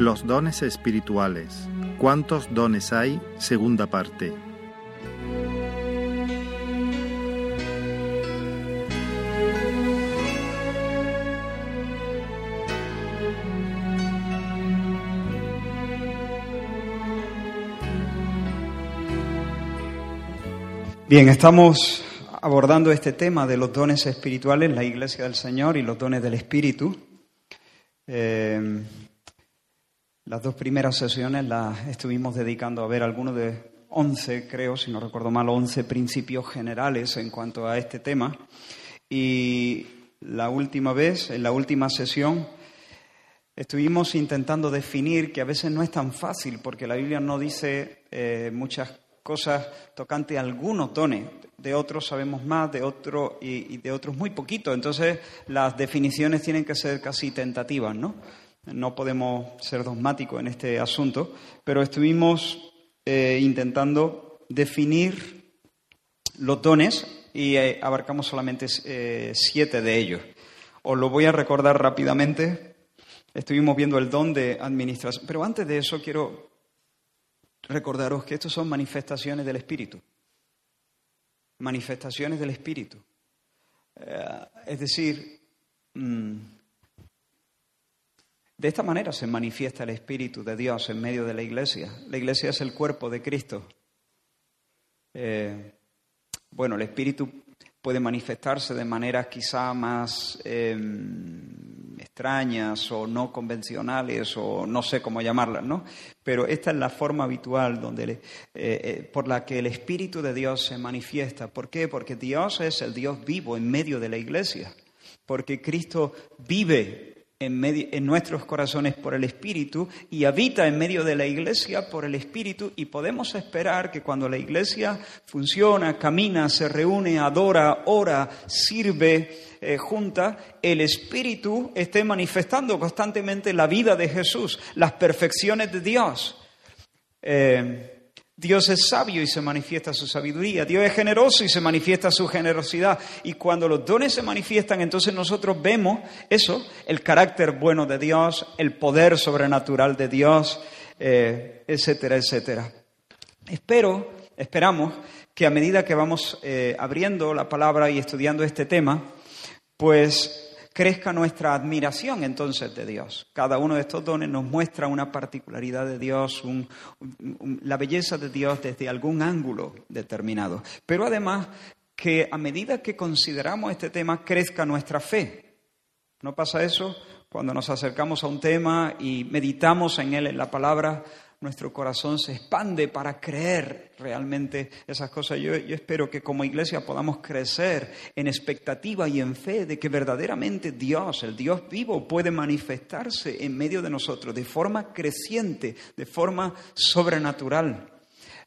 Los dones espirituales. ¿Cuántos dones hay? Segunda parte. Bien, estamos abordando este tema de los dones espirituales, la Iglesia del Señor y los dones del Espíritu. Eh, las dos primeras sesiones las estuvimos dedicando a ver algunos de 11, creo, si no recuerdo mal, 11 principios generales en cuanto a este tema. Y la última vez, en la última sesión, estuvimos intentando definir que a veces no es tan fácil, porque la Biblia no dice eh, muchas cosas tocante a algunos dones, de otros sabemos más, de otros y, y, de otros muy poquito. Entonces las definiciones tienen que ser casi tentativas, ¿no? No podemos ser dogmáticos en este asunto, pero estuvimos eh, intentando definir los dones y eh, abarcamos solamente eh, siete de ellos. Os lo voy a recordar rápidamente. Estuvimos viendo el don de administración, pero antes de eso quiero recordaros que estos son manifestaciones del Espíritu. Manifestaciones del Espíritu. es decir, mmm, de esta manera se manifiesta el Espíritu de Dios en medio de la iglesia. La iglesia es el cuerpo de Cristo. Eh, bueno, el Espíritu puede manifestarse de maneras quizá más eh, extrañas o no convencionales o no sé cómo llamarlas, ¿no? Pero esta es la forma habitual donde eh, eh, por la que el Espíritu de Dios se manifiesta. ¿Por qué? Porque Dios es el Dios vivo en medio de la iglesia. Porque Cristo vive en, medio, en, nuestros corazones por el Espíritu y habita en medio de la iglesia por el Espíritu y podemos esperar que cuando la iglesia funciona, camina, se reúne, adora, ora, sirve eh, junta, el Espíritu esté manifestando constantemente la vida de Jesús, las perfecciones de Dios. Eh, Dios es sabio y se manifiesta su sabiduría. Dios es generoso y se manifiesta su generosidad. Y cuando los dones se manifiestan, entonces nosotros vemos eso, el carácter bueno de Dios, el poder sobrenatural de Dios, eh, etcétera, etcétera. Espero, esperamos que a medida que vamos eh, abriendo la palabra y estudiando este tema, pues crezca nuestra admiración entonces de Dios. Cada uno de estos dones nos muestra una particularidad de Dios, la belleza de Dios desde algún ángulo determinado. Pero además que a medida que consideramos este tema crezca nuestra fe. ¿No pasa eso? Cuando nos acercamos a un tema y meditamos en él, en la palabra, nuestro corazón se expande para creer realmente esas cosas. Yo, espero que como iglesia podamos crecer en expectativa y en fe de que verdaderamente Dios, el Dios vivo, puede manifestarse en medio de nosotros de forma creciente, de forma sobrenatural,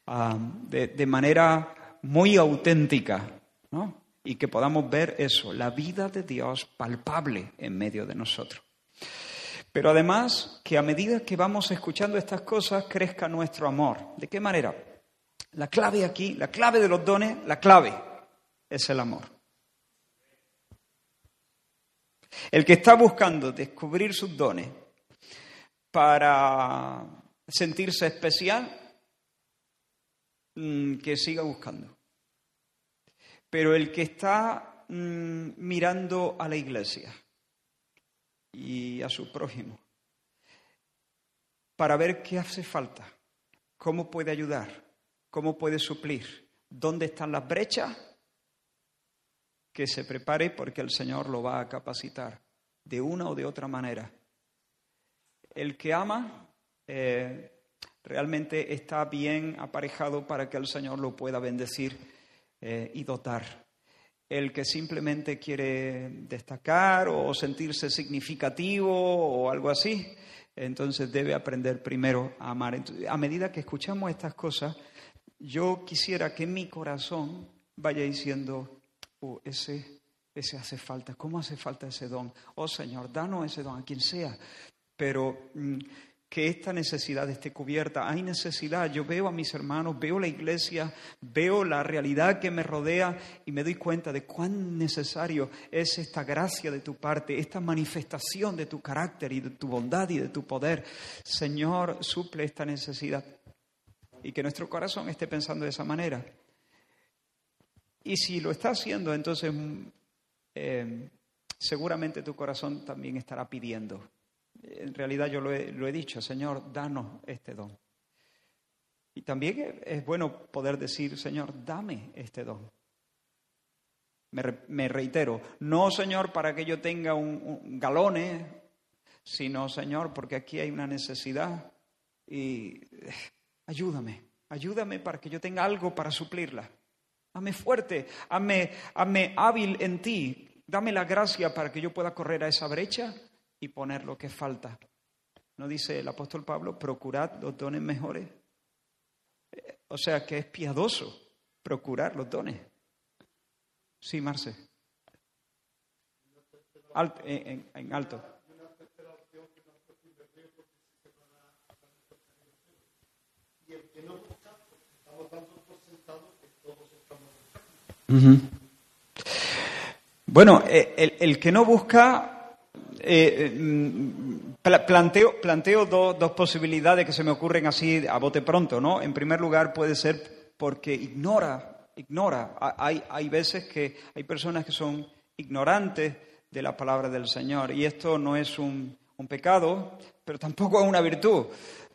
uh, de, de manera muy auténtica, ¿no? Y que podamos ver eso, la vida de Dios palpable en medio de nosotros. Pero además que a medida que vamos escuchando estas cosas crezca nuestro amor. ¿De qué manera? La clave aquí, la clave de los dones, la clave es el amor. El que está buscando descubrir sus dones para sentirse especial, mm, que siga buscando. Pero el que está mmm, mirando a la iglesia, y a su prójimo, para ver qué hace falta, cómo puede ayudar, cómo puede suplir, dónde están las brechas, que se prepare porque el Señor lo va a capacitar de una o de otra manera. El que ama eh, realmente está bien aparejado para que el Señor lo pueda bendecir eh, y dotar el que simplemente quiere destacar o sentirse significativo o algo así, entonces debe aprender primero a amar. a medida que escuchamos estas cosas, yo quisiera que mi corazón vaya diciendo, oh, ese, ese hace falta, ¿cómo hace falta ese don? Oh Señor, danos ese don a quien sea, pero mm, que esta necesidad esté cubierta. Hay necesidad. Yo veo a mis hermanos, veo la iglesia, veo la realidad que me rodea y me doy cuenta de cuán necesario es esta gracia de tu parte, esta manifestación de tu carácter y de tu bondad y de tu poder. Señor, suple esta necesidad. Y que nuestro corazón esté pensando de esa manera. Y si lo está haciendo, entonces eh, seguramente tu corazón también estará pidiendo en realidad yo lo he, dicho, Señor, danos este don. Y también es bueno poder decir, Señor, dame este don. Me, reitero, no, Señor, para que yo tenga un, galones, sino, Señor, porque aquí hay una necesidad y eh, ayúdame, ayúdame para que yo tenga algo para suplirla. Hazme fuerte, hazme hábil en ti, dame la gracia para que yo pueda correr a esa brecha y poner lo que falta. ¿No dice el apóstol Pablo, procurad los dones mejores? O sea que es piadoso procurar los dones. Sí, Marce. en, alto. Bueno, eh, el, el, que no busca eh, mm, planteo, planteo dos, posibilidades que se me ocurren así a bote pronto, ¿no? En primer lugar, puede ser porque ignora, ignora. Hay, hay veces que hay personas que son ignorantes de la palabra del Señor y esto no es un, pecado, pero tampoco es una virtud.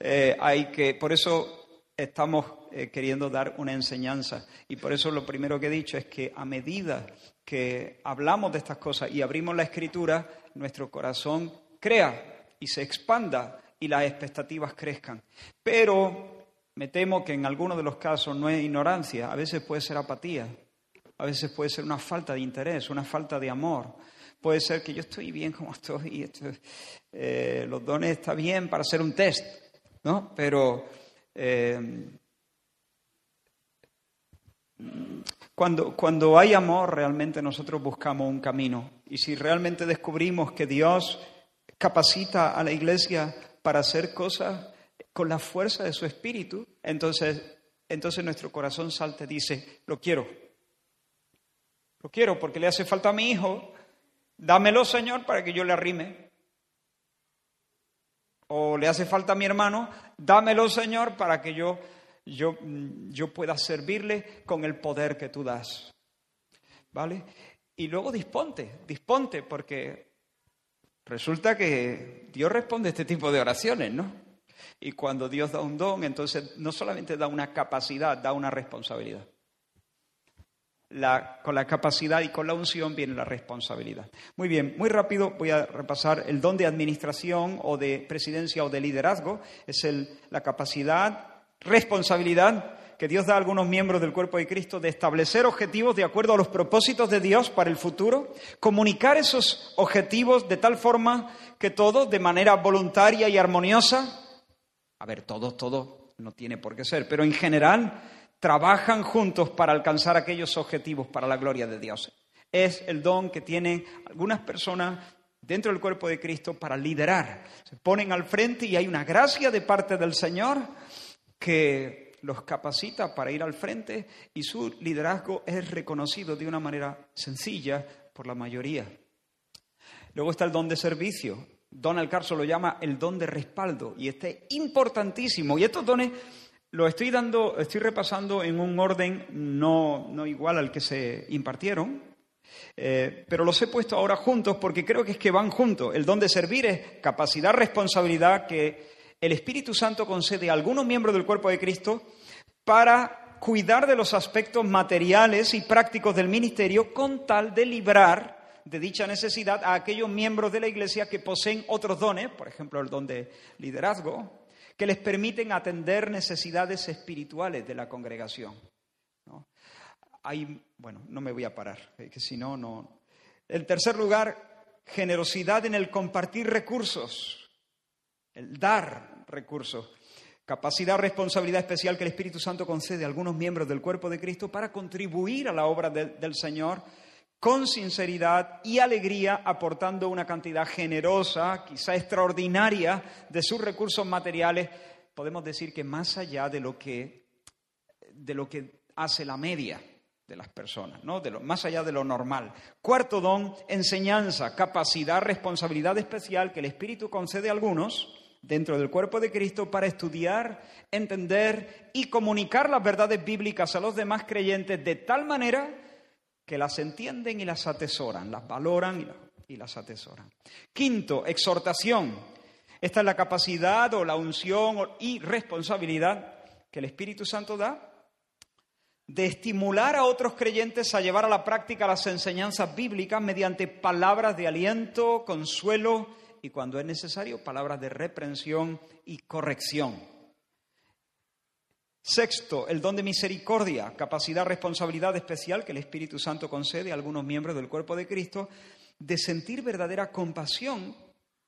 Eh, hay que, por eso estamos eh, queriendo dar una enseñanza y por eso lo primero que he dicho es que a medida que hablamos de estas cosas y abrimos la escritura, nuestro corazón crea y se expanda y las expectativas crezcan. Pero me temo que en algunos de los casos no es ignorancia, a veces puede ser apatía, a veces puede ser una falta de interés, una falta de amor. Puede ser que yo estoy bien como estoy, esto, eh, los dones están bien para hacer un test, ¿no? Pero eh, cuando, cuando hay amor, realmente nosotros buscamos un camino. Y si realmente descubrimos que Dios capacita a la iglesia para hacer cosas con la fuerza de su espíritu, entonces, entonces nuestro corazón salta y dice, lo quiero. Lo quiero porque le hace falta a mi hijo. Dámelo, Señor, para que yo le arrime. O le hace falta a mi hermano. Dámelo, Señor, para que yo yo, yo pueda servirle con el poder que tú das. ¿Vale? Y luego disponte, disponte, porque resulta que Dios responde a este tipo de oraciones, ¿no? Y cuando Dios da un don, entonces no solamente da una capacidad, da una responsabilidad. Con la capacidad y con la unción viene la responsabilidad. Muy bien, muy rápido voy a repasar el don de administración o de presidencia o de liderazgo. Es la capacidad responsabilidad que Dios da a algunos miembros del cuerpo de Cristo de establecer objetivos de acuerdo a los propósitos de Dios para el futuro, comunicar esos objetivos de tal forma que todos, de manera voluntaria y armoniosa, a ver, todos, todos, no tiene por qué ser, pero en general, trabajan juntos para alcanzar aquellos objetivos para la gloria de Dios. Es el don que tienen algunas personas dentro del cuerpo de Cristo para liderar. Se ponen al frente y hay una gracia de parte del Señor que los capacita para ir al frente y su liderazgo es reconocido de una manera sencilla por la mayoría. Luego está el don de servicio. Donald Carson lo llama el don de respaldo y este es importantísimo. Y estos dones los estoy dando, estoy repasando en un orden no, no igual al que se impartieron, eh, pero los he puesto ahora juntos porque creo que es que van juntos. El don de servir es capacidad, responsabilidad que el Espíritu Santo concede a algunos miembros del cuerpo de Cristo para cuidar de los aspectos materiales y prácticos del ministerio con tal de librar de dicha necesidad a aquellos miembros de la Iglesia que poseen otros dones, por ejemplo el don de liderazgo, que les permiten atender necesidades espirituales de la congregación. Hay, bueno, no me voy a parar, eh, que si no, no. En tercer lugar, generosidad en el compartir recursos el dar recursos, capacidad, responsabilidad especial que el Espíritu Santo concede a algunos miembros del cuerpo de Cristo para contribuir a la obra del Señor con sinceridad y alegría, aportando una cantidad generosa, quizá extraordinaria, de sus recursos materiales, podemos decir que más allá de lo que, de lo que hace la media de las personas, ¿no? de lo, más allá de lo normal. Cuarto don, enseñanza, capacidad, responsabilidad especial que el Espíritu concede a algunos dentro del cuerpo de Cristo para estudiar, entender y comunicar las verdades bíblicas a los demás creyentes de tal manera que las entienden y las atesoran, las valoran y las, atesoran. Quinto, exhortación. Esta es la capacidad o la unción y responsabilidad que el Espíritu Santo da de estimular a otros creyentes a llevar a la práctica las enseñanzas bíblicas mediante palabras de aliento, consuelo y, cuando es necesario, palabras de reprensión y corrección. Sexto, el don de misericordia, capacidad, responsabilidad especial que el Espíritu Santo concede a algunos miembros del cuerpo de Cristo de sentir verdadera compasión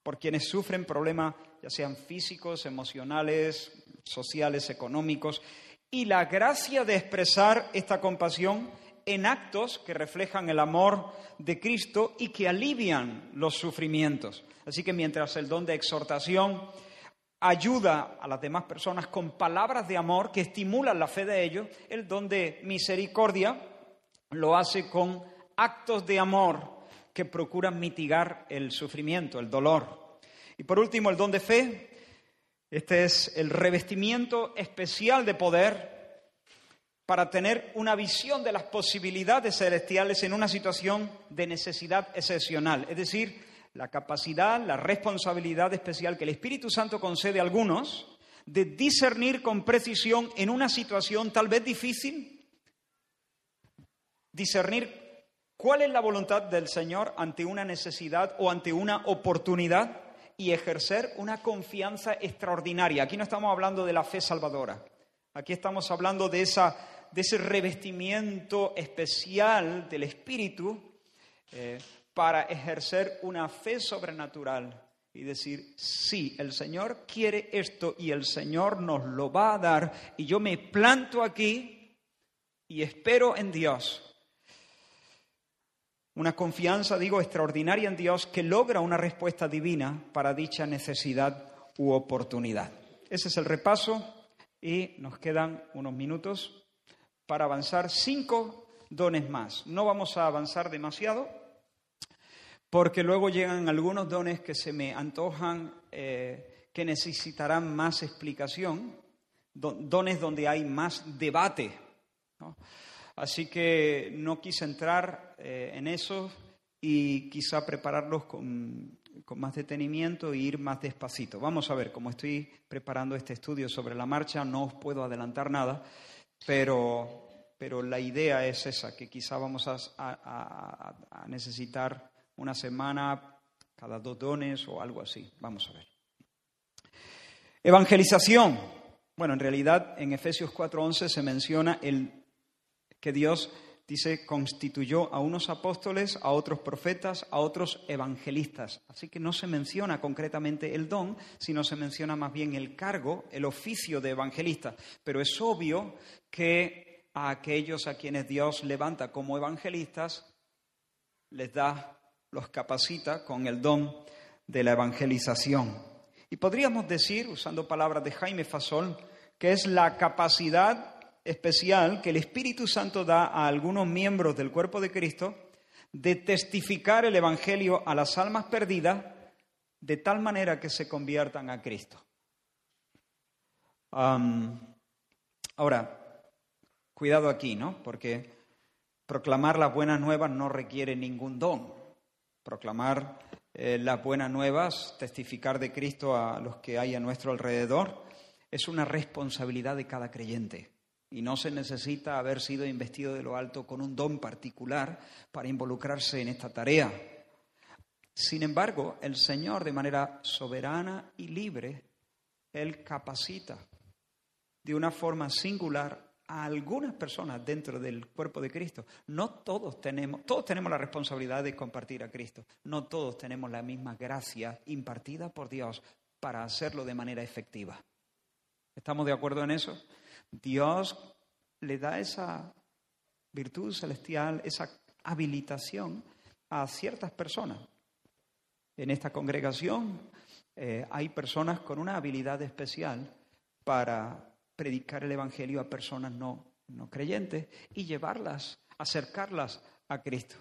por quienes sufren problemas, ya sean físicos, emocionales, sociales, económicos, y la gracia de expresar esta compasión en actos que reflejan el amor de Cristo y que alivian los sufrimientos. Así que mientras el don de exhortación ayuda a las demás personas con palabras de amor que estimulan la fe de ellos, el don de misericordia lo hace con actos de amor que procuran mitigar el sufrimiento, el dolor. Y por último, el don de fe este es el revestimiento especial de poder para tener una visión de las posibilidades celestiales en una situación de necesidad excepcional. Es decir, la capacidad, la responsabilidad especial que el Espíritu Santo concede a algunos de discernir con precisión en una situación tal vez difícil, discernir cuál es la voluntad del Señor ante una necesidad o ante una oportunidad y ejercer una confianza extraordinaria. Aquí no estamos hablando de la fe salvadora, aquí estamos hablando de, esa, de ese revestimiento especial del Espíritu eh, para ejercer una fe sobrenatural y decir, sí, el Señor quiere esto y el Señor nos lo va a dar y yo me planto aquí y espero en Dios una confianza, digo, extraordinaria en Dios que logra una respuesta divina para dicha necesidad u oportunidad. Ese es el repaso y nos quedan unos minutos para avanzar cinco dones más. No vamos a avanzar demasiado porque luego llegan algunos dones que se me antojan eh, que necesitarán más explicación, dones donde hay más debate. Así que no quise entrar eh, en eso y quizá prepararlos con, más detenimiento e ir más despacito. Vamos a ver, como estoy preparando este estudio sobre la marcha, no os puedo adelantar nada, pero, pero la idea es esa, que quizá vamos a, a necesitar una semana, cada dos dones o algo así. Vamos a ver. Evangelización. Bueno, en realidad en Efesios 4:11 se menciona el que Dios dice, constituyó a unos apóstoles, a otros profetas, a otros evangelistas. Así que no se menciona concretamente el don, sino se menciona más bien el cargo, el oficio de evangelista. Pero es obvio que a aquellos a quienes Dios levanta como evangelistas, les da, los capacita con el don de la evangelización. Y podríamos decir, usando palabras de Jaime Fasol, que es la capacidad especial que el Espíritu Santo da a algunos miembros del cuerpo de Cristo de testificar el Evangelio a las almas perdidas de tal manera que se conviertan a Cristo. ahora, cuidado aquí, ¿no? Porque proclamar las buenas nuevas no requiere ningún don. Proclamar eh, las buenas nuevas, testificar de Cristo a los que hay a nuestro alrededor, es una responsabilidad de cada creyente y no se necesita haber sido investido de lo alto con un don particular para involucrarse en esta tarea. Sin embargo, el Señor de manera soberana y libre, Él capacita de una forma singular algunas personas dentro del cuerpo de Cristo. No todos tenemos, todos tenemos la responsabilidad de compartir a Cristo. No todos tenemos la misma gracia impartida por Dios para hacerlo de manera efectiva. ¿Estamos de acuerdo en eso? Dios le da esa virtud celestial, esa habilitación a ciertas personas. En esta congregación eh, hay personas con una habilidad especial para predicar el Evangelio a personas no, no creyentes y llevarlas, acercarlas a Cristo.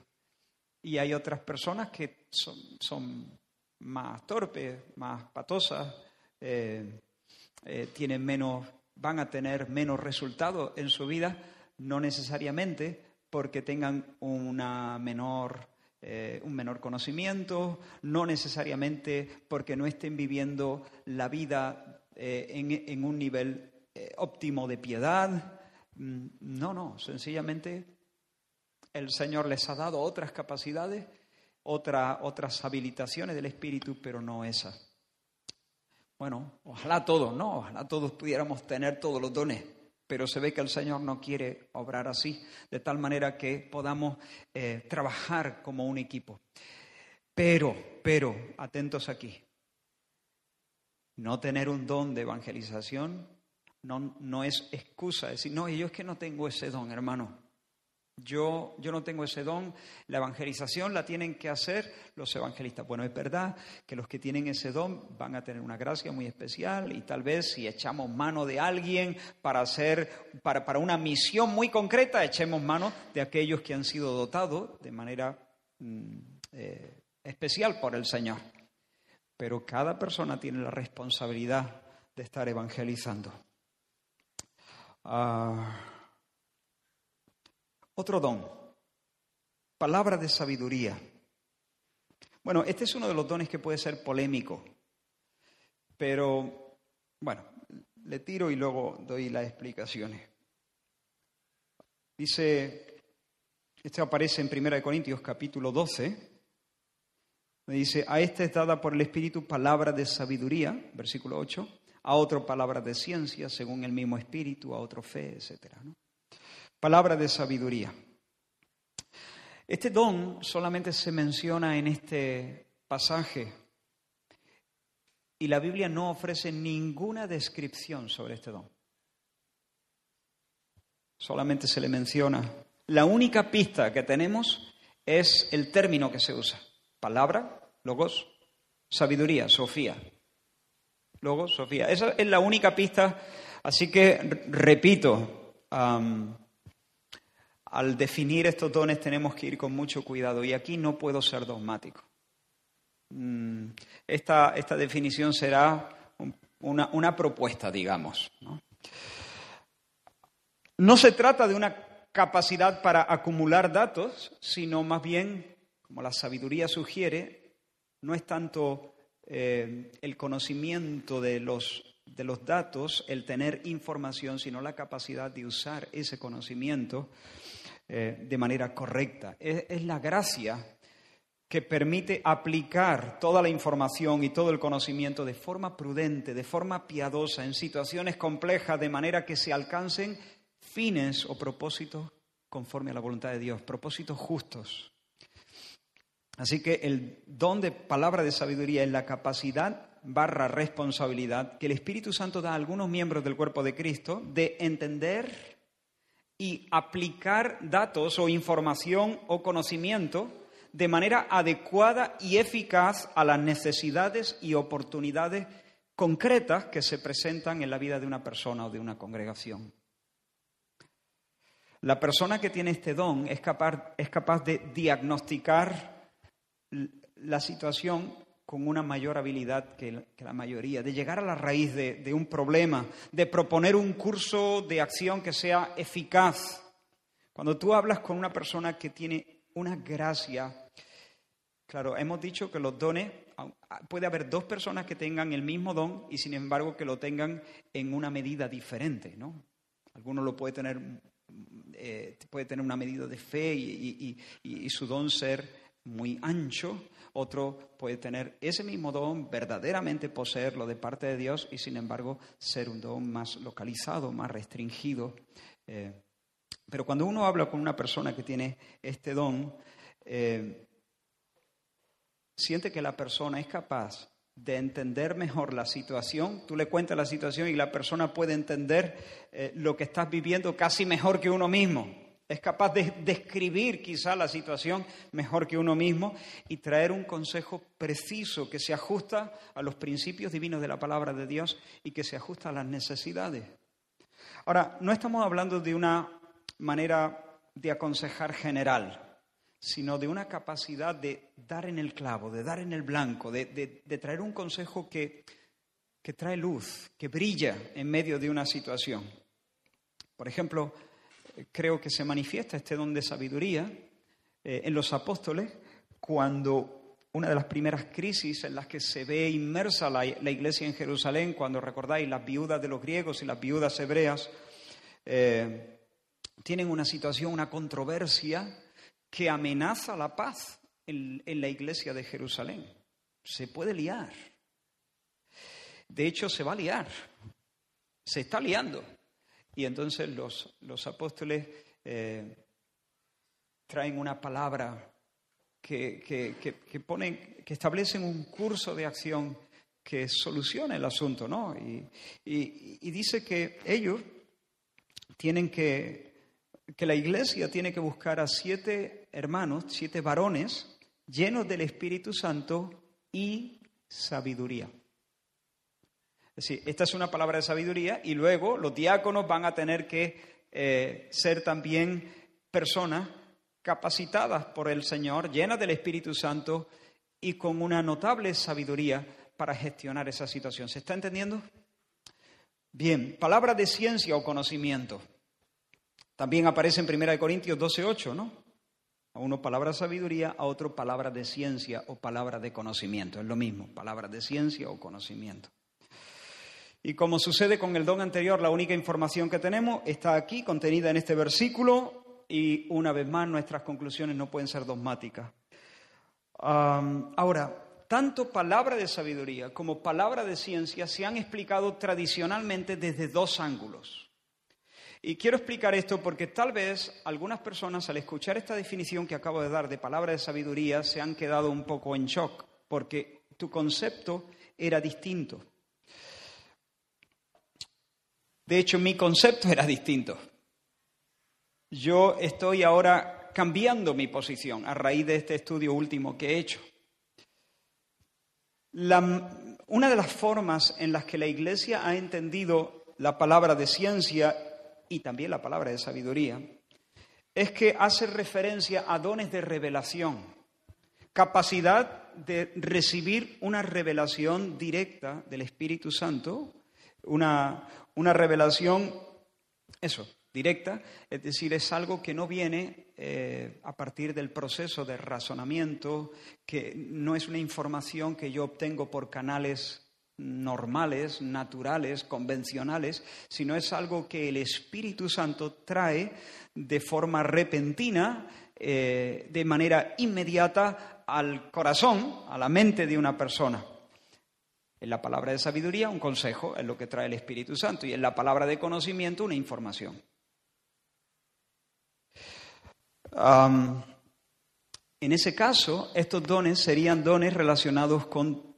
Y hay otras personas que son, son más torpes, más patosas, eh, eh, tienen menos, van a tener menos resultados en su vida, no necesariamente porque tengan una menor, eh, un menor conocimiento, no necesariamente porque no estén viviendo la vida en, en, un nivel óptimo de piedad. Mm, no, no, sencillamente el Señor les ha dado otras capacidades, otras habilitaciones del Espíritu, pero no esas. Bueno, ojalá todos, ¿no? Ojalá todos pudiéramos tener todos los dones, pero se ve que el Señor no quiere obrar así, de tal manera que podamos eh, trabajar como un equipo. Pero, pero, atentos aquí, no tener un don de evangelización no, no es excusa, decir, no, yo es que no tengo ese don, hermano. Yo, yo no tengo ese don, la evangelización la tienen que hacer los evangelistas. Bueno, es verdad que los que tienen ese don van a tener una gracia muy especial y tal vez si echamos mano de alguien para hacer, para, para una misión muy concreta, echemos mano de aquellos que han sido dotados de manera mm, eh, especial por el Señor. Pero cada persona tiene la responsabilidad de estar evangelizando. Ah, otro don, palabra de sabiduría. Bueno, este es uno de los dones que puede ser polémico, pero bueno, le tiro y luego doy las explicaciones. Dice, esto aparece en 1 Corintios capítulo 12, dice, a este es dada por el Espíritu palabra de sabiduría, versículo 8, a otro palabra de ciencia, según el mismo Espíritu, a otro fe, etc. ¿no? Palabra de sabiduría. Este don solamente se menciona en este pasaje y la Biblia no ofrece ninguna descripción sobre este don. Solamente se le menciona. La única pista que tenemos es el término que se usa. Palabra, logos, sabiduría, Sofía. Logos, Sofía. Esa es la única pista. Así que, repito, al definir estos dones tenemos que ir con mucho cuidado y aquí no puedo ser dogmático. Mm, esta, esta definición será una, una propuesta, digamos. ¿no? no se trata de una capacidad para acumular datos, sino más bien, como la sabiduría sugiere, no es tanto eh, el conocimiento de los, de los datos, el tener información, sino la capacidad de usar ese conocimiento eh, de manera correcta. Es, la gracia que permite aplicar toda la información y todo el conocimiento de forma prudente, de forma piadosa, en situaciones complejas, de manera que se alcancen fines o propósitos conforme a la voluntad de Dios, propósitos justos. Así que el don de palabra de sabiduría es la capacidad barra responsabilidad que el Espíritu Santo da a algunos miembros del cuerpo de Cristo de entender y aplicar datos o información o conocimiento de manera adecuada y eficaz a las necesidades y oportunidades concretas que se presentan en la vida de una persona o de una congregación. La persona que tiene este don es capaz, es capaz de diagnosticar la situación con una mayor habilidad que, la mayoría, de llegar a la raíz de, un problema, de proponer un curso de acción que sea eficaz. Cuando tú hablas con una persona que tiene una gracia, claro, hemos dicho que los dones, puede haber dos personas que tengan el mismo don y sin embargo que lo tengan en una medida diferente, ¿no? Alguno lo puede tener, eh, puede tener una medida de fe y su don ser muy ancho, otro puede tener ese mismo don, verdaderamente poseerlo de parte de Dios y sin embargo ser un don más localizado, más restringido. Eh, pero cuando uno habla con una persona que tiene este don, eh, siente que la persona es capaz de entender mejor la situación. Tú le cuentas la situación y la persona puede entender eh, lo que estás viviendo casi mejor que uno mismo. Es capaz de describir quizá la situación mejor que uno mismo y traer un consejo preciso que se ajusta a los principios divinos de la palabra de Dios y que se ajusta a las necesidades. Ahora, no estamos hablando de una manera de aconsejar general, sino de una capacidad de dar en el clavo, de dar en el blanco, de, traer un consejo que, que trae luz, que brilla en medio de una situación. Por ejemplo, creo que se manifiesta este don de sabiduría eh, en los apóstoles cuando una de las primeras crisis en las que se ve inmersa la, iglesia en Jerusalén, cuando recordáis las viudas de los griegos y las viudas hebreas, eh, tienen una situación, una controversia que amenaza la paz en, en la iglesia de Jerusalén. Se puede liar. De hecho, se va a liar. Se está liando. Y entonces los, los apóstoles eh, traen una palabra que, que, ponen, que establecen un curso de acción que soluciona el asunto, ¿no? Y, y, dice que ellos tienen que, que la iglesia tiene que buscar a siete hermanos, siete varones, llenos del Espíritu Santo y sabiduría esta es una palabra de sabiduría y luego los diáconos van a tener que eh, ser también personas capacitadas por el Señor, llenas del Espíritu Santo y con una notable sabiduría para gestionar esa situación. ¿Se está entendiendo? Bien, palabra de ciencia o conocimiento. También aparece en 1 Corintios 12:8, ¿no? A uno palabra de sabiduría, a otro palabra de ciencia o palabra de conocimiento. Es lo mismo, palabra de ciencia o conocimiento. Y como sucede con el don anterior, la única información que tenemos está aquí, contenida en este versículo, y una vez más nuestras conclusiones no pueden ser dogmáticas. ahora, tanto palabra de sabiduría como palabra de ciencia se han explicado tradicionalmente desde dos ángulos. Y quiero explicar esto porque tal vez algunas personas al escuchar esta definición que acabo de dar de palabra de sabiduría se han quedado un poco en shock porque tu concepto era distinto. De hecho, mi concepto era distinto. Yo estoy ahora cambiando mi posición a raíz de este estudio último que he hecho. una de las formas en las que la Iglesia ha entendido la palabra de ciencia y también la palabra de sabiduría es que hace referencia a dones de revelación, capacidad de recibir una revelación directa del Espíritu Santo, una, una revelación, eso, directa, es decir, es algo que no viene eh, a partir del proceso de razonamiento, que no es una información que yo obtengo por canales normales, naturales, convencionales, sino es algo que el Espíritu Santo trae de forma repentina, eh, de manera inmediata al corazón, a la mente de una persona. En la palabra de sabiduría, un consejo, es lo que trae el Espíritu Santo, y en la palabra de conocimiento, una información. en ese caso, estos dones serían dones relacionados con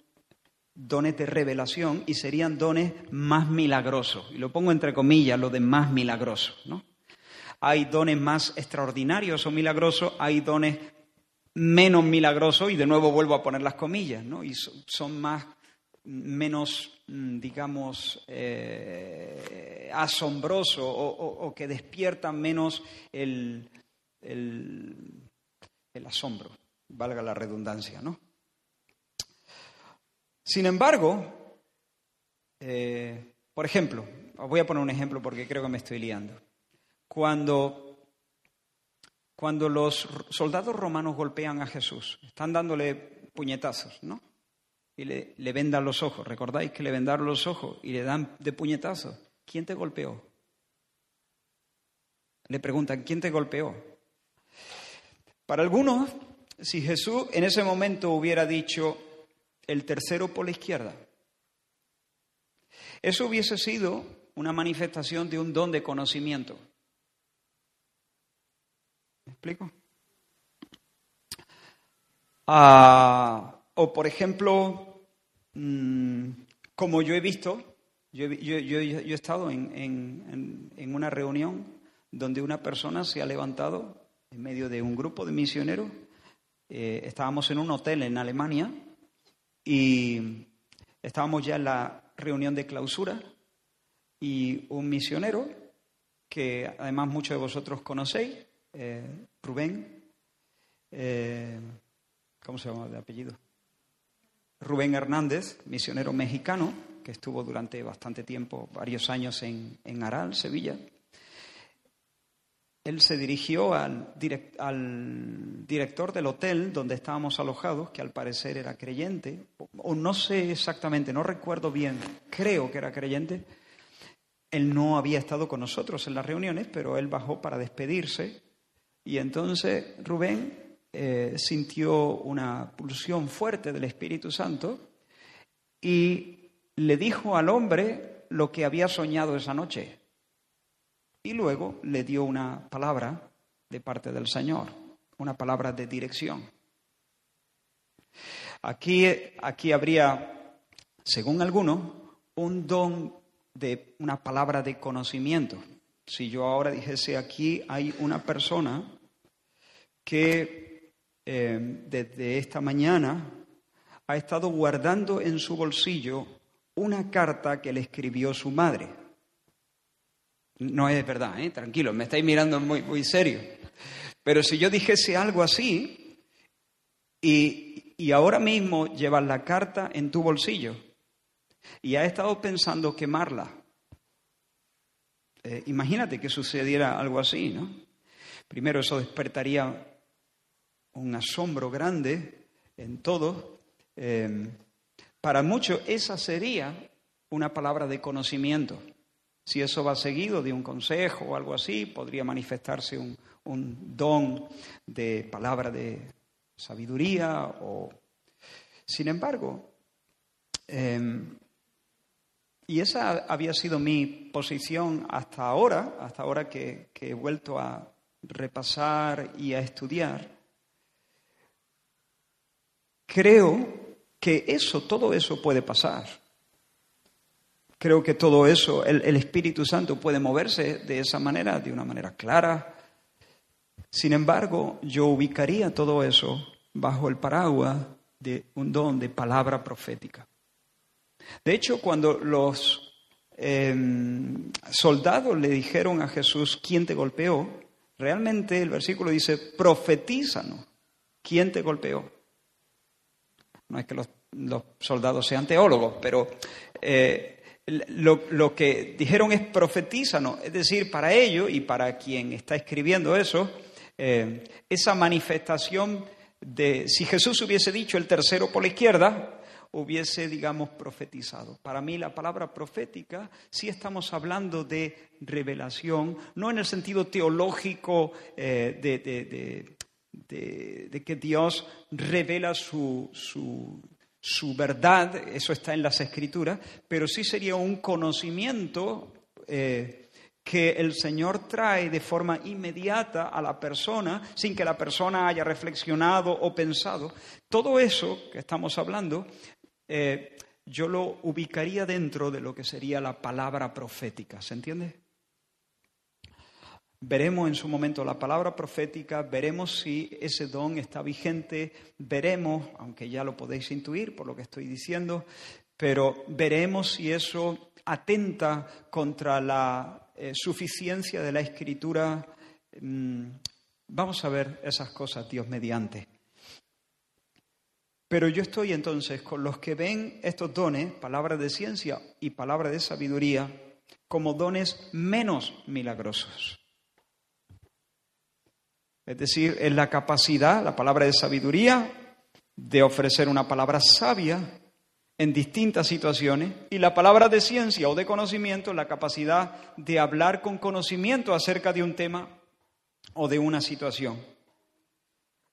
dones de revelación y serían dones más milagrosos. Y lo pongo entre comillas, lo de más milagrosos. ¿no? Hay dones más extraordinarios o milagrosos, hay dones menos milagrosos, y de nuevo vuelvo a poner las comillas, ¿no? y son más menos, mm, digamos, eh, asombroso o, que despierta menos el, el, asombro, valga la redundancia, ¿no? Sin embargo, eh, por ejemplo, voy a poner un ejemplo porque creo que me estoy liando. Cuando, cuando los soldados romanos golpean a Jesús, están dándole puñetazos, ¿no? Y le, vendan los ojos. ¿Recordáis que le vendaron los ojos y le dan de puñetazo? ¿Quién te golpeó? Le preguntan, ¿quién te golpeó? Para algunos, si Jesús en ese momento hubiera dicho el tercero por la izquierda, eso hubiese sido una manifestación de un don de conocimiento. ¿Me explico? Ah, o, por ejemplo, mm, como yo he visto, yo, he estado en, una reunión donde una persona se ha levantado en medio de un grupo de misioneros. Eh, estábamos en un hotel en Alemania y estábamos ya en la reunión de clausura y un misionero que además muchos de vosotros conocéis, eh, Rubén, eh, ¿cómo se llama de apellido? Rubén Hernández, misionero mexicano, que estuvo durante bastante tiempo, varios años en, en Aral, Sevilla. Él se dirigió al, al, director del hotel donde estábamos alojados, que al parecer era creyente, o no sé exactamente, no recuerdo bien, creo que era creyente. Él no había estado con nosotros en las reuniones, pero él bajó para despedirse. Y entonces Rubén eh, sintió una pulsión fuerte del Espíritu Santo y le dijo al hombre lo que había soñado esa noche. Y luego le dio una palabra de parte del Señor, una palabra de dirección. Aquí, aquí habría, según algunos, un don de una palabra de conocimiento. Si yo ahora dijese aquí hay una persona que Em, desde esta mañana, ha estado guardando en su bolsillo una carta que le escribió su madre. No es verdad, ¿eh? tranquilo, me estáis mirando muy, muy serio. Pero si yo dijese algo así, y, y ahora mismo llevas la carta en tu bolsillo, y has estado pensando quemarla, eh, imagínate que sucediera algo así, ¿no? Primero eso despertaría un asombro grande en todo. Em, para muchos esa sería una palabra de conocimiento. Si eso va seguido de un consejo o algo así, podría manifestarse un, don de palabra de sabiduría o... Sin embargo, em, y esa había sido mi posición hasta ahora, hasta ahora que he vuelto a repasar y a estudiar, creo que eso, todo eso puede pasar. Creo que todo eso, el, Espíritu Santo puede moverse de esa manera, de una manera clara. Sin embargo, yo ubicaría todo eso bajo el paraguas de un don de palabra profética. De hecho, cuando los em, soldados le dijeron a Jesús, ¿quién te golpeó? Realmente el versículo dice, profetízanos, ¿quién te golpeó? No es que los, soldados sean teólogos, pero eh, lo, que dijeron es profetízanos. Es decir, para ellos y para quien está escribiendo eso, eh, esa manifestación de si Jesús hubiese dicho el tercero por la izquierda, hubiese, digamos, profetizado. Para mí la palabra profética sí estamos hablando de revelación, no en el sentido teológico eh, de, de, que Dios revela su, su, verdad, eso está en las escrituras, pero sí sería un conocimiento eh, que el Señor trae de forma inmediata a la persona sin que la persona haya reflexionado o pensado. Todo eso que estamos hablando, eh, yo lo ubicaría dentro de lo que sería la palabra profética, ¿se entiende? Veremos en su momento la palabra profética, veremos si ese don está vigente, veremos, aunque ya lo podéis intuir por lo que estoy diciendo, pero veremos si eso atenta contra la eh, suficiencia de la escritura. Mm, vamos a ver esas cosas, Dios mediante. Pero yo estoy entonces con los que ven estos dones, palabra de ciencia y palabra de sabiduría, como dones menos milagrosos. Es decir, es la capacidad, la palabra de sabiduría, de ofrecer una palabra sabia en distintas situaciones y la palabra de ciencia o de conocimiento, la capacidad de hablar con conocimiento acerca de un tema o de una situación.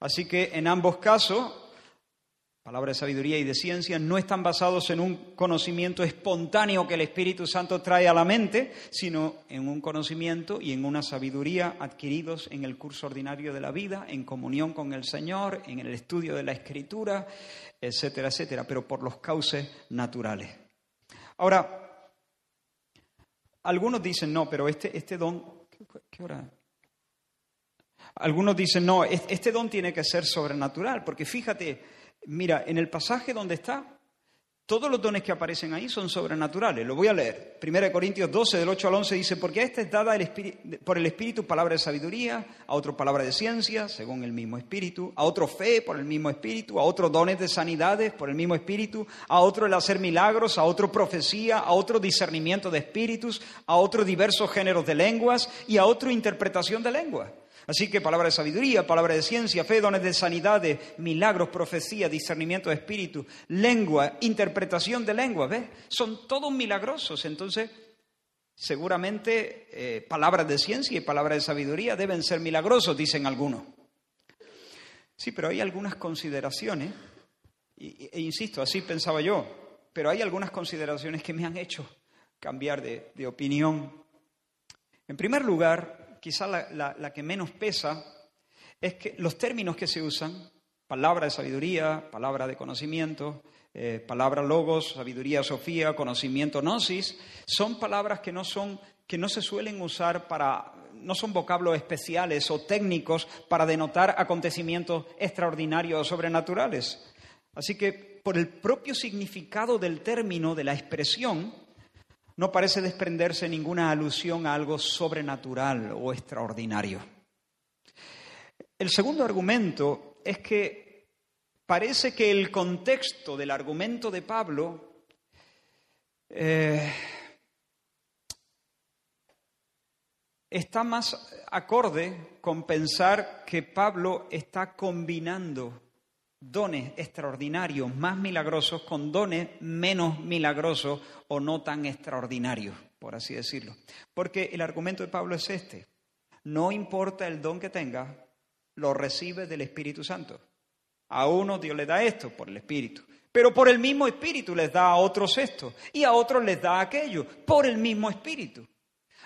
Así que en ambos casos palabra de sabiduría y de ciencia, no están basados en un conocimiento espontáneo que el Espíritu Santo trae a la mente, sino en un conocimiento y en una sabiduría adquiridos en el curso ordinario de la vida, en comunión con el Señor, en el estudio de la Escritura, etcétera, etcétera, pero por los cauces naturales. Ahora, algunos dicen, no, pero este, este don ¿Qué hora? Algunos dicen, no, este don tiene que ser sobrenatural, porque fíjate, mira, en el pasaje donde está, todos los dones que aparecen ahí son sobrenaturales. Lo voy a leer. 1 Corintios 12, del 8 al 11 dice, porque a esta es dada por el Espíritu palabra de sabiduría, a otro palabra de ciencia, según el mismo Espíritu, a otro fe por el mismo Espíritu, a otro dones de sanidades por el mismo Espíritu, a otro el hacer milagros, a otro profecía, a otro discernimiento de espíritus, a otro diversos géneros de lenguas y a otro interpretación de lenguas. Así que palabra de sabiduría, palabra de ciencia, fe, dones de sanidad, milagros, profecía, discernimiento de espíritu, lengua, interpretación de lengua, ¿ves? Son todos milagrosos. Entonces, seguramente eh, palabras de ciencia y palabras de sabiduría deben ser milagrosos, dicen algunos. Sí, pero hay algunas consideraciones, e, insisto, así pensaba yo, pero hay algunas consideraciones que me han hecho cambiar de opinión. En primer lugar, quizá la, que menos pesa, es que los términos que se usan, palabra de sabiduría, palabra de conocimiento, eh, palabra logos, sabiduría, sofía, conocimiento, gnosis, son palabras que no son que no se suelen usar para no son vocablos especiales o técnicos para denotar acontecimientos extraordinarios o sobrenaturales. Así que por el propio significado del término, de la expresión, no parece desprenderse ninguna alusión a algo sobrenatural o extraordinario. El segundo argumento es que parece que el contexto del argumento de Pablo eh, está más acorde con pensar que Pablo está combinando dones extraordinarios más milagrosos con dones menos milagrosos o no tan extraordinarios, por así decirlo. Porque el argumento de Pablo es este. No importa el don que tenga, lo recibe del Espíritu Santo. A uno Dios le da esto por el Espíritu, pero por el mismo Espíritu les da a otros esto y a otros les da aquello, por el mismo Espíritu.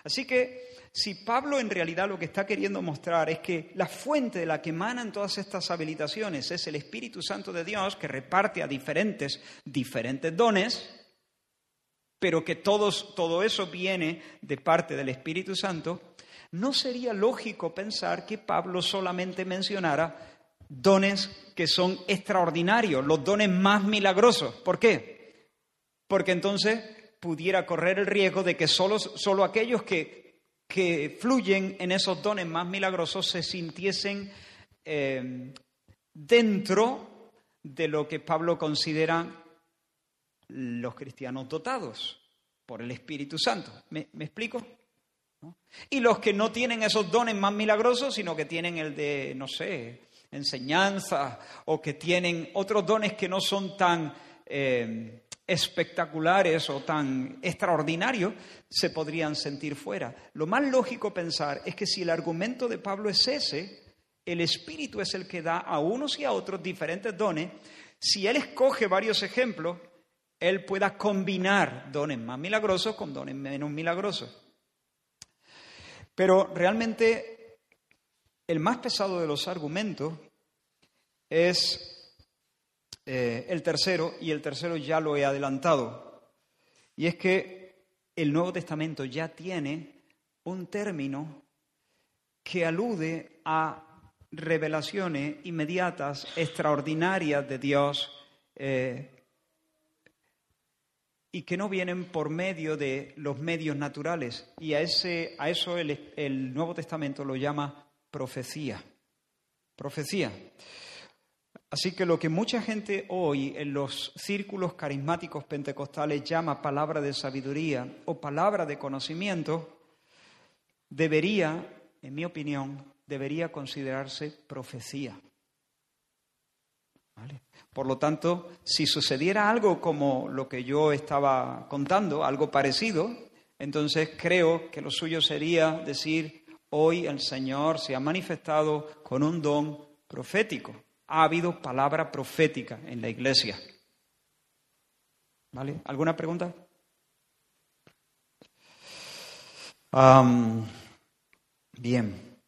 Así que si Pablo en realidad lo que está queriendo mostrar es que la fuente de la que emanan todas estas habilitaciones es el Espíritu Santo de Dios que reparte a diferentes, diferentes dones, pero que todos, todo eso viene de parte del Espíritu Santo, ¿no sería lógico pensar que Pablo solamente mencionara dones que son extraordinarios, los dones más milagrosos? ¿Por qué? Porque entonces pudiera correr el riesgo de que solo, solo aquellos que que fluyen en esos dones más milagrosos se sintiesen eh, dentro de lo que Pablo considera los cristianos dotados por el Espíritu Santo. ¿Me, explico? Y los que no tienen esos dones más milagrosos, sino que tienen el de, no sé, enseñanza o que tienen otros dones que no son tan eh, espectaculares o tan extraordinarios se podrían sentir fuera. Lo más lógico pensar es que si el argumento de Pablo es ese, el Espíritu es el que da a unos y a otros diferentes dones, si él escoge varios ejemplos, él pueda combinar dones más milagrosos con dones menos milagrosos. Pero realmente el más pesado de los argumentos es eh, el tercero, y el tercero ya lo he adelantado, y es que el Nuevo Testamento ya tiene un término que alude a revelaciones inmediatas, extraordinarias de Dios, eh, y que no vienen por medio de los medios naturales. Y a, ese, a eso el, el Nuevo Testamento lo llama profecía. Profecía. Así que lo que mucha gente hoy en los círculos carismáticos pentecostales llama palabra de sabiduría o palabra de conocimiento, debería, en mi opinión, debería considerarse profecía. Por lo tanto, si sucediera algo como lo que yo estaba contando, algo parecido, entonces creo que lo suyo sería decir, hoy el Señor se ha manifestado con un don profético ha habido palabra profética en la iglesia. ¿Vale? ¿Alguna pregunta? bien.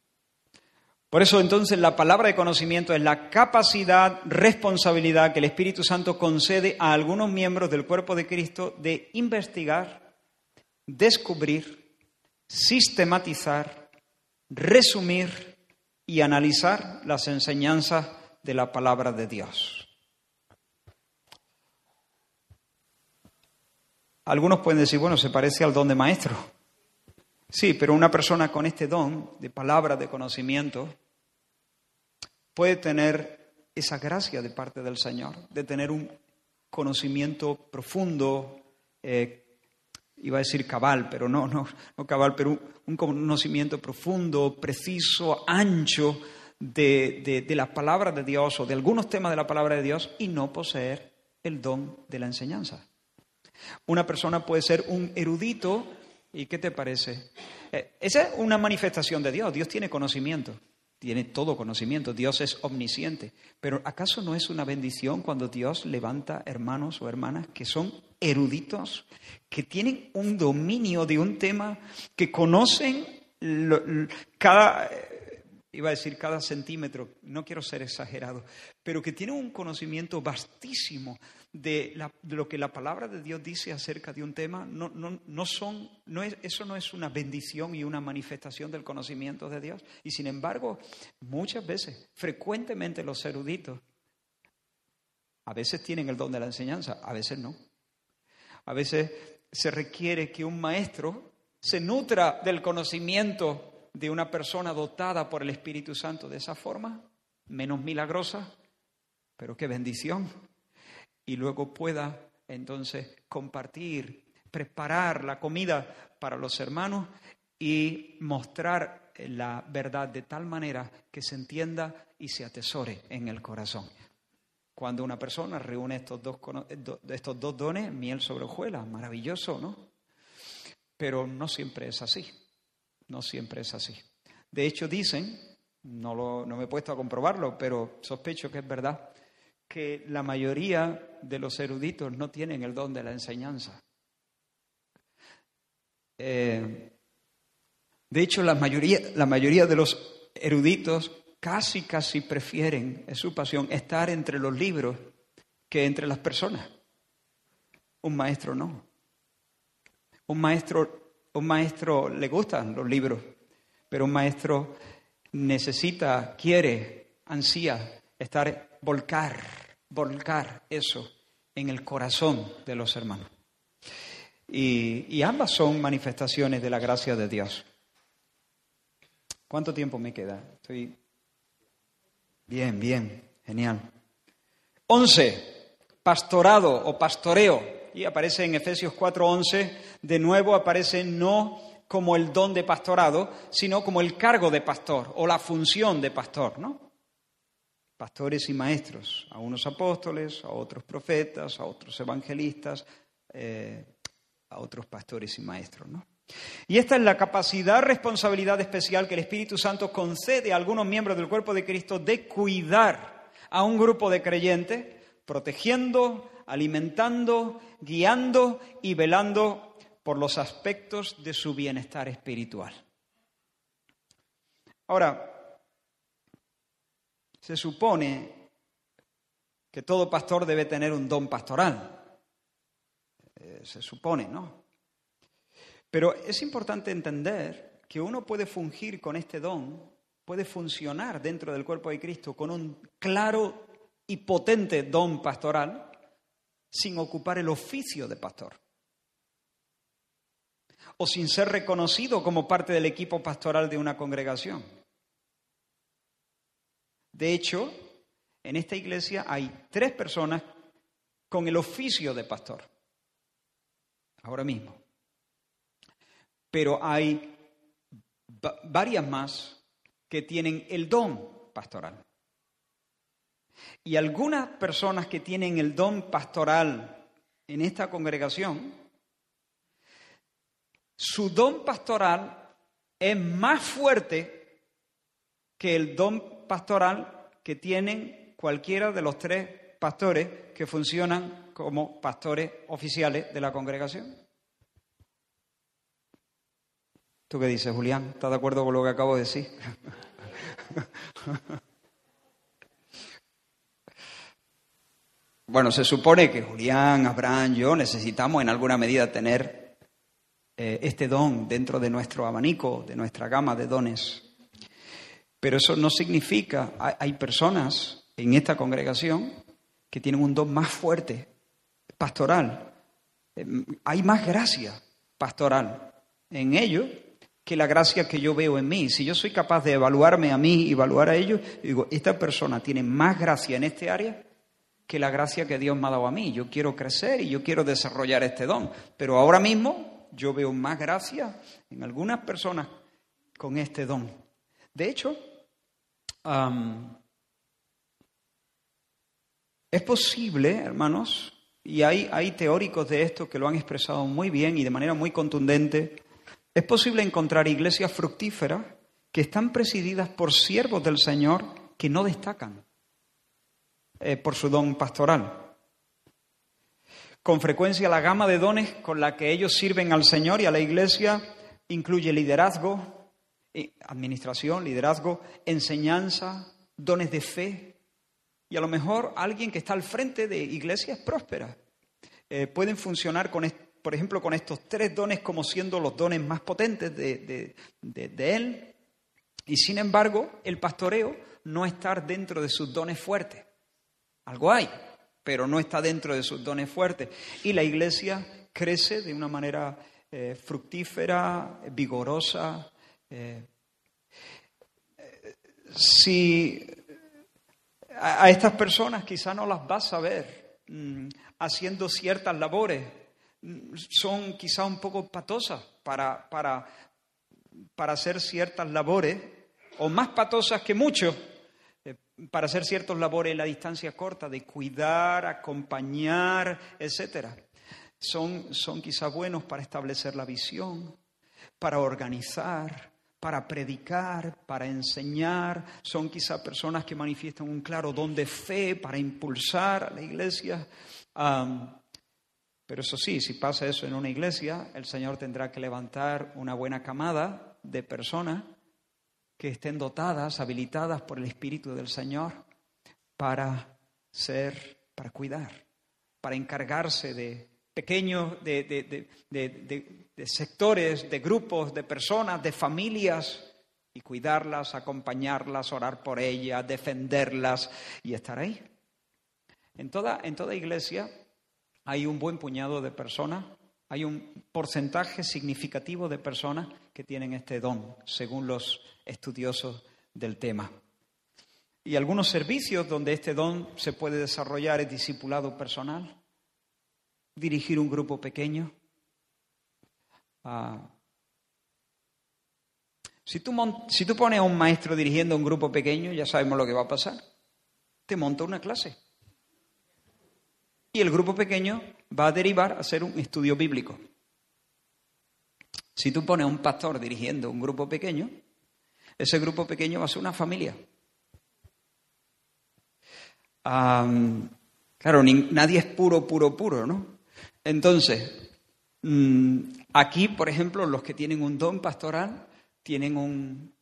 Por eso entonces la palabra de conocimiento es la capacidad, responsabilidad que el Espíritu Santo concede a algunos miembros del cuerpo de Cristo de investigar, descubrir, sistematizar resumir y analizar las enseñanzas de la palabra de Dios. Algunos pueden decir, bueno, se parece al don de maestro. Sí, pero una persona con este don de palabra, de conocimiento, puede tener esa gracia de parte del Señor, de tener un conocimiento profundo, eh, iba a decir cabal, pero no, no, no cabal, pero un, conocimiento profundo, preciso, ancho de, de, la palabra de Dios o de algunos temas de la palabra de Dios y no poseer el don de la enseñanza. Una persona puede ser un erudito, ¿y qué te parece? Eh, esa es una manifestación de Dios, Dios tiene conocimiento tiene todo conocimiento, Dios es omnisciente. Pero ¿acaso no es una bendición cuando Dios levanta hermanos o hermanas que son eruditos, que tienen un dominio de un tema, que conocen cada, iba a decir cada centímetro, no quiero ser exagerado, pero que tienen un conocimiento vastísimo de, lo que la palabra de Dios dice acerca de un tema, no, no, son, no es, eso no es una bendición y una manifestación del conocimiento de Dios. Y sin embargo, muchas veces, frecuentemente los eruditos, a veces tienen el don de la enseñanza, a veces no. A veces se requiere que un maestro se nutra del conocimiento de una persona dotada por el Espíritu Santo de esa forma, menos milagrosa, pero qué bendición y luego pueda entonces compartir, preparar la comida para los hermanos y mostrar la verdad de tal manera que se entienda y se atesore en el corazón. Cuando una persona reúne estos dos, estos dos dones, miel sobre hojuelas, maravilloso, ¿no? Pero no siempre es así, no siempre es así. De hecho, dicen, no, lo, no me he puesto a comprobarlo, pero sospecho que es verdad, que la mayoría de los eruditos no tienen el don de la enseñanza. Eh, de hecho, la mayoría, la mayoría de los eruditos casi, casi prefieren, es su pasión, estar entre los libros que entre las personas. Un maestro no. Un maestro, un maestro le gustan los libros, pero un maestro necesita, quiere, ansía estar volcar, volcar eso en el corazón de los hermanos. Y, ambas son manifestaciones de la gracia de Dios. ¿Cuánto tiempo me queda? Estoy. Bien, bien, genial. Once, pastorado o pastoreo. Y aparece en Efesios 4:11, de nuevo aparece no como el don de pastorado, sino como el cargo de pastor o la función de pastor, ¿no? pastores y maestros, a unos apóstoles, a otros profetas, a otros evangelistas, eh, a otros pastores y maestros. ¿no? Y esta es la capacidad, responsabilidad especial que el Espíritu Santo concede a algunos miembros del cuerpo de Cristo de cuidar a un grupo de creyentes, protegiendo, alimentando, guiando y velando por los aspectos de su bienestar espiritual. Ahora, se supone que todo pastor debe tener un don pastoral. Eh, se supone, ¿no? Pero es importante entender que uno puede fungir con este don, puede funcionar dentro del cuerpo de Cristo con un claro y potente don pastoral sin ocupar el oficio de pastor o sin ser reconocido como parte del equipo pastoral de una congregación. De hecho, en esta iglesia hay tres personas con el oficio de pastor, ahora mismo. Pero hay varias más que tienen el don pastoral. Y algunas personas que tienen el don pastoral en esta congregación, su don pastoral es más fuerte que el don pastoral que tienen cualquiera de los tres pastores que funcionan como pastores oficiales de la congregación. ¿Tú qué dices, Julián? ¿Estás de acuerdo con lo que acabo de decir? bueno, se supone que Julián, Abraham, yo necesitamos en alguna medida tener eh, este don dentro de nuestro abanico, de nuestra gama de dones Pero eso no significa, hay personas en esta congregación que tienen un don más fuerte, pastoral. Em, hay más gracia pastoral en ellos que la gracia que yo veo en mí. Si yo soy capaz de evaluarme a mí y evaluar a ellos, digo, esta persona tiene más gracia en este área que la gracia que Dios me ha dado a mí. Yo quiero crecer y yo quiero desarrollar este don. Pero ahora mismo yo veo más gracia en algunas personas con este don. De hecho, es posible, hermanos, y hay, teóricos de esto que lo han expresado muy bien y de manera muy contundente, es posible encontrar iglesias fructíferas que están presididas por siervos del Señor que no destacan eh, por su don pastoral. Con frecuencia la gama de dones con la que ellos sirven al Señor y a la iglesia incluye liderazgo, administración, liderazgo, enseñanza, dones de fe y a lo mejor alguien que está al frente de iglesias prósperas. Eh, pueden funcionar con, por ejemplo, con estos tres dones como siendo los dones más potentes de, Él. Y sin embargo, el pastoreo no está dentro de sus dones fuertes. Algo hay, pero no está dentro de sus dones fuertes. Y la iglesia crece de una manera eh, fructífera, vigorosa. Eh, si a, estas personas quizá no las vas a ver mm, haciendo ciertas labores son quizá un poco patosas para, para, para hacer ciertas labores, o más patosas que muchos, eh, para hacer ciertas labores en la distancia corta, de cuidar, acompañar, etc. Son, son quizá buenos para establecer la visión, para organizar, para predicar, para enseñar. Son quizá personas que manifiestan un claro don de fe para impulsar a la iglesia. Pero eso sí, si pasa eso en una iglesia, el Señor tendrá que levantar una buena camada de personas que estén dotadas, habilitadas por el Espíritu del Señor para ser, para cuidar, para encargarse de pequeños, de, de sectores, de grupos, de personas, de familias, y cuidarlas, acompañarlas, orar por ellas, defenderlas y estar ahí. En toda, en toda iglesia hay un buen puñado de personas, hay un porcentaje significativo de personas que tienen este don, según los estudiosos del tema. Y algunos servicios donde este don se puede desarrollar es discipulado personal, dirigir un grupo pequeño. Ah, si, tú si tú pones a un maestro dirigiendo un grupo pequeño, ya sabemos lo que va a pasar. Te monta una clase. Y el grupo pequeño va a derivar a ser un estudio bíblico. Si tú pones a un pastor dirigiendo un grupo pequeño, ese grupo pequeño va a ser una familia. claro, nadie es puro, puro, puro, ¿no? Entonces, mm, aquí, por ejemplo, los que tienen un don pastoral tienen un,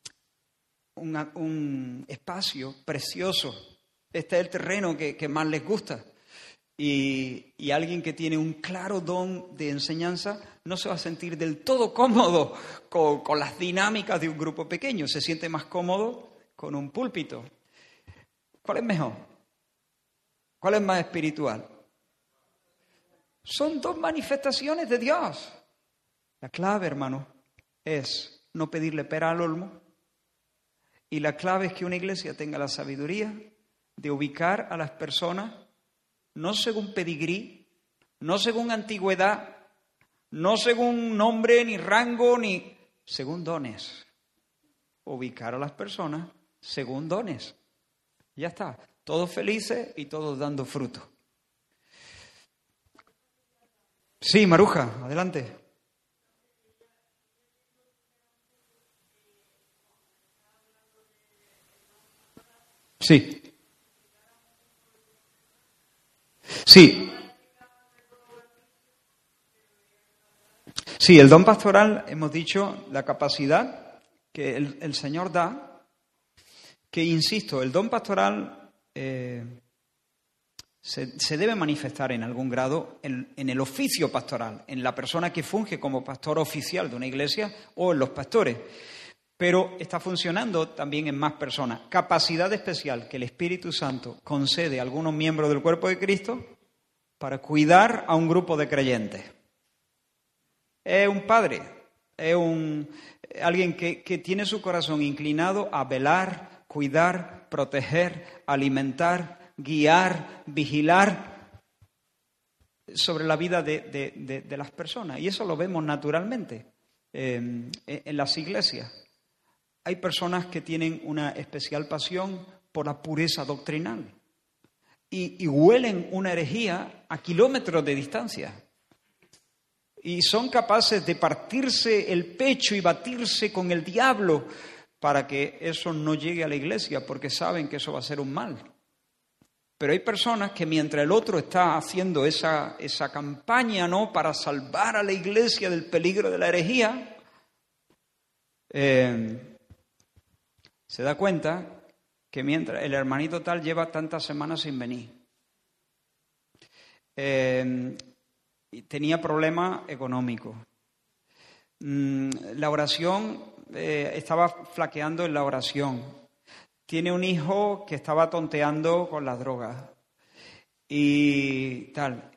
un, espacio precioso. Este es el terreno que más les gusta. Y, alguien que tiene un claro don de enseñanza no se va a sentir del todo cómodo con, las dinámicas de un grupo pequeño, se siente más cómodo con un púlpito. ¿Cuál es mejor? ¿Cuál es más espiritual? Son dos manifestaciones de Dios. La clave, hermano, es no pedirle pera al olmo. Y la clave es que una iglesia tenga la sabiduría de ubicar a las personas no según pedigrí, no según antigüedad, no según nombre, ni rango, ni según dones. Ubicar a las personas según dones. Ya está, todos felices y todos dando fruto. Sí, Maruja, adelante. Sí. Sí. Sí, el don pastoral, hemos dicho, la capacidad que el, Señor da, que, insisto, el don pastoral eh, se, debe manifestar en algún grado en, en, el oficio pastoral, en la persona que funge como pastor oficial de una iglesia o en los pastores. Pero está funcionando también en más personas. Capacidad especial que el Espíritu Santo concede a algunos miembros del cuerpo de Cristo para cuidar a un grupo de creyentes. Es un padre, es un, alguien que, que tiene su corazón inclinado a velar, cuidar, proteger, alimentar, guiar, vigilar sobre la vida de, las personas. Y eso lo vemos naturalmente em, en las iglesias. Hay personas que tienen una especial pasión por la pureza doctrinal y, huelen una herejía a kilómetros de distancia. Y son capaces de partirse el pecho y batirse con el diablo para que eso no llegue a la iglesia, porque saben que eso va a ser un mal. Pero hay personas que mientras el otro está haciendo esa, esa campaña ¿no? para salvar a la iglesia del peligro de la herejía, eh, se da cuenta que mientras el hermanito tal lleva tantas semanas sin venir. Eh, tenía problemas económicos. Mm, la oración, eh, estaba flaqueando en la oración tiene un hijo que estaba tonteando con las drogas y tal.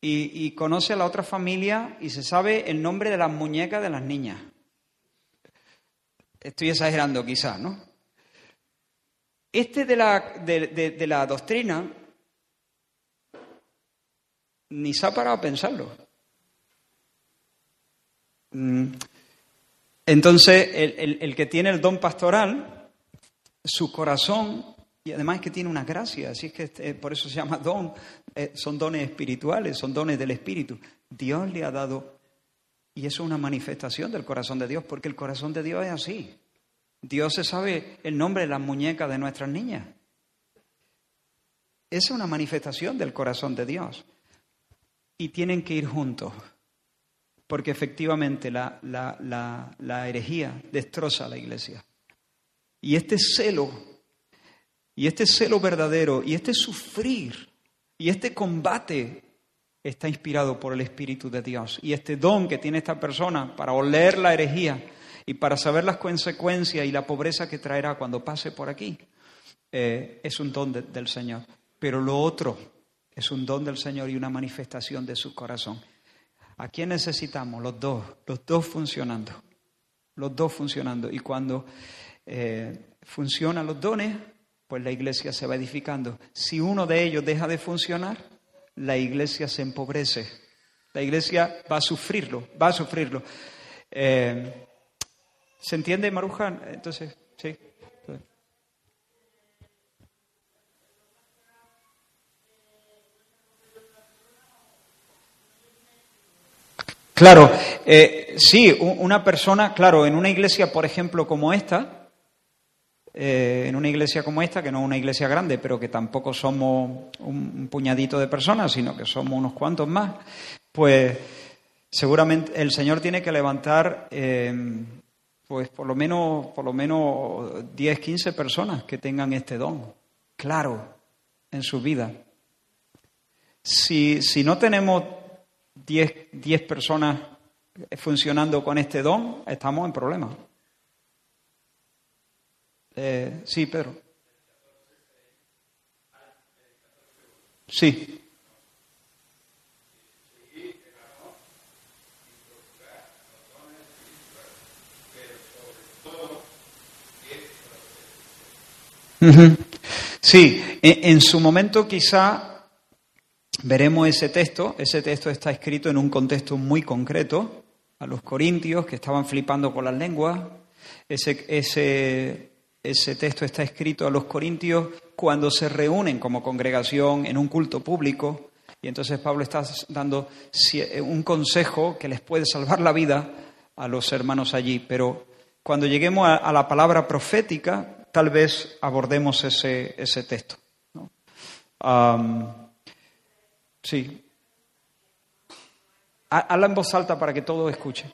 Y, conoce a la otra familia y se sabe el nombre de las muñecas de las niñas. Estoy exagerando quizás, ¿no? Este de la, de, la doctrina ni se ha parado a pensarlo. Mm. Entonces, el que tiene el don pastoral su corazón, y además que tiene una gracia, así es que eh, por eso se llama don, eh, son dones espirituales, son dones del Espíritu. Dios le ha dado, y eso es una manifestación del corazón de Dios, porque el corazón de Dios es así. Dios se sabe el nombre de las muñecas de nuestras niñas. Es una manifestación del corazón de Dios. Y tienen que ir juntos, porque efectivamente la, la, la herejía destroza a la iglesia. Y este celo, y este celo verdadero, y este sufrir, y este combate está inspirado por el Espíritu de Dios. Y este don que tiene esta persona para oler la herejía y para saber las consecuencias y la pobreza que traerá cuando pase por aquí, eh, es un don del Señor. Pero lo otro es un don del Señor y una manifestación de su corazón. ¿A quién necesitamos? Los dos, los dos funcionando. Los dos funcionando. Y cuando eh, funcionan los dones, pues la iglesia se va edificando. Si uno de ellos deja de funcionar, la iglesia se empobrece. La iglesia va a sufrirlo, va a sufrirlo. Eh, ¿Se entiende, Marujan? Entonces, sí. Claro, eh, sí, una persona, claro, en una iglesia, por ejemplo, como esta, eh, en una iglesia como esta, que no es una iglesia grande, pero que tampoco somos un, puñadito de personas, sino que somos unos cuantos más, pues seguramente el Señor tiene que levantar eh, pues por lo menos, por lo menos 10, 15 personas que tengan este don, claro, en su vida. Si, si no tenemos 10, 10 personas funcionando con este don, estamos en problemas. Eh, sí, Pedro. Sí. Sí, en, su momento quizá veremos ese texto. Ese texto está escrito en un contexto muy concreto, a los corintios que estaban flipando con las lenguas. Ese, ese ese texto está escrito a los corintios cuando se reúnen como congregación en un culto público. Y entonces Pablo está dando un consejo que les puede salvar la vida a los hermanos allí. Pero cuando lleguemos a, la palabra profética, tal vez abordemos ese, ese texto. sí. Habla en voz alta para que todo escuche.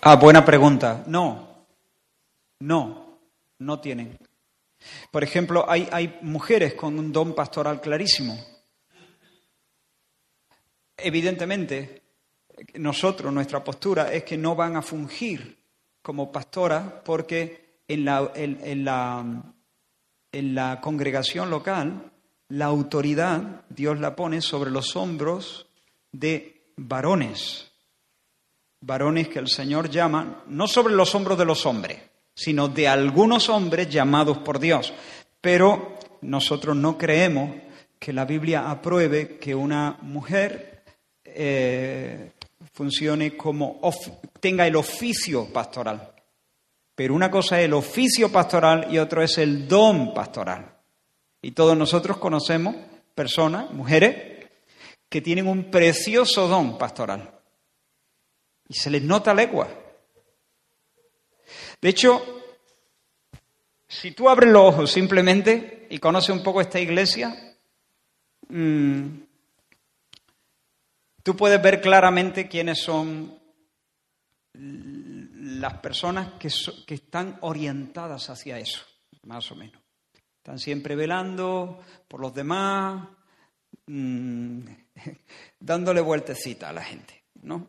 Ah, buena pregunta. No, no, no tienen. Por ejemplo, hay, hay mujeres con un don pastoral clarísimo. Evidentemente, nosotros, nuestra postura es que no van a fungir como pastora porque en la, en la, en la congregación local la autoridad Dios la pone sobre los hombros de varones, varones que el Señor llama, no sobre los hombros de los hombres, sino de algunos hombres llamados por Dios. Pero nosotros no creemos que la Biblia apruebe que una mujer eh, funcione como, tenga el oficio pastoral. Pero una cosa es el oficio pastoral y otro es el don pastoral. Y todos nosotros conocemos personas, mujeres, que tienen un precioso don pastoral. Y se les nota legua. De hecho, si tú abres los ojos simplemente y conoces un poco esta iglesia, mm, tú puedes ver claramente quiénes son las personas que, que están orientadas hacia eso, más o menos. Están siempre velando por los demás, mm, dándole vueltecita a la gente, ¿no?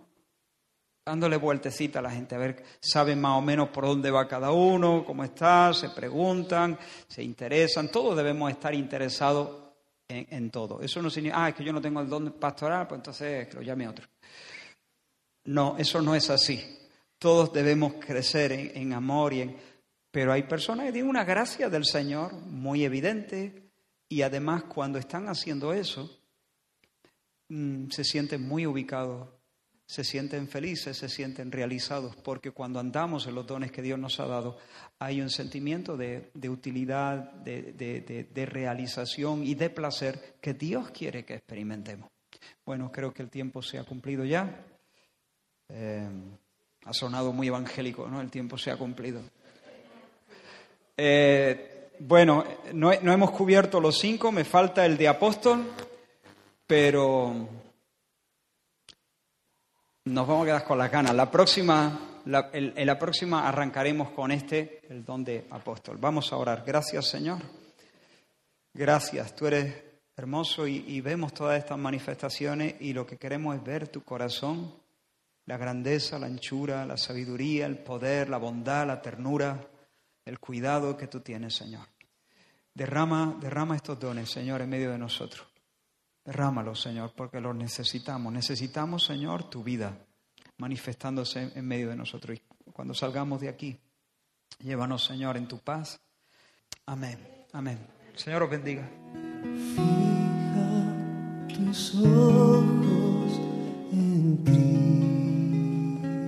Dándole vueltecita a la gente, a ver, saben más o menos por dónde va cada uno, cómo está, se preguntan, se interesan, todos debemos estar interesados en, todo. Eso no significa, ah, es que yo no tengo el don pastoral, pues entonces lo llame otro. No, eso no es así. Todos debemos crecer en amor y en pero hay personas que tienen una gracia del Señor muy evidente y además cuando están haciendo eso, mm, se sienten muy ubicados, se sienten felices, se sienten realizados, porque cuando andamos en los dones que Dios nos ha dado, hay un sentimiento de, utilidad, de, realización y de placer que Dios quiere que experimentemos. Bueno, creo que el tiempo se ha cumplido ya. Eh, ha sonado muy evangélico, ¿no? El tiempo se ha cumplido. Eh, bueno, no, hemos cubierto los cinco, me falta el de apóstol, pero nos vamos a quedar con las ganas. La próxima, en la próxima arrancaremos con este, el don de apóstol. Vamos a orar. Gracias, Señor. Gracias, tú eres hermoso y, y vemos todas estas manifestaciones y lo que queremos es ver tu corazón, la grandeza, la anchura, la sabiduría, el poder, la bondad, la ternura el cuidado que tú tienes, Señor. Derrama, derrama estos dones, Señor, en medio de nosotros. Derrámalos, Señor, porque los necesitamos. Necesitamos, Señor, tu vida manifestándose en medio de nosotros. Y cuando salgamos de aquí, llévanos, Señor, en tu paz. Amén. Amén. Señor os bendiga. Fija tus ojos en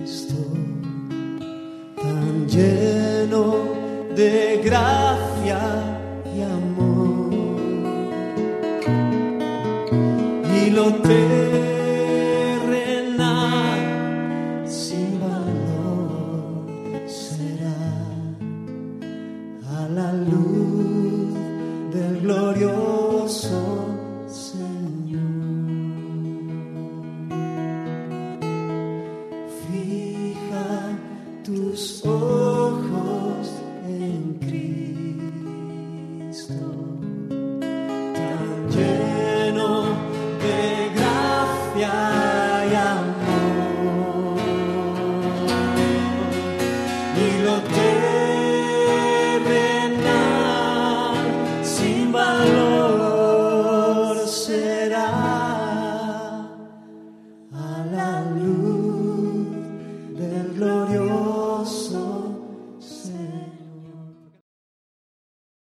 Cristo, tan lleno de gracia y amor. Lo terrenal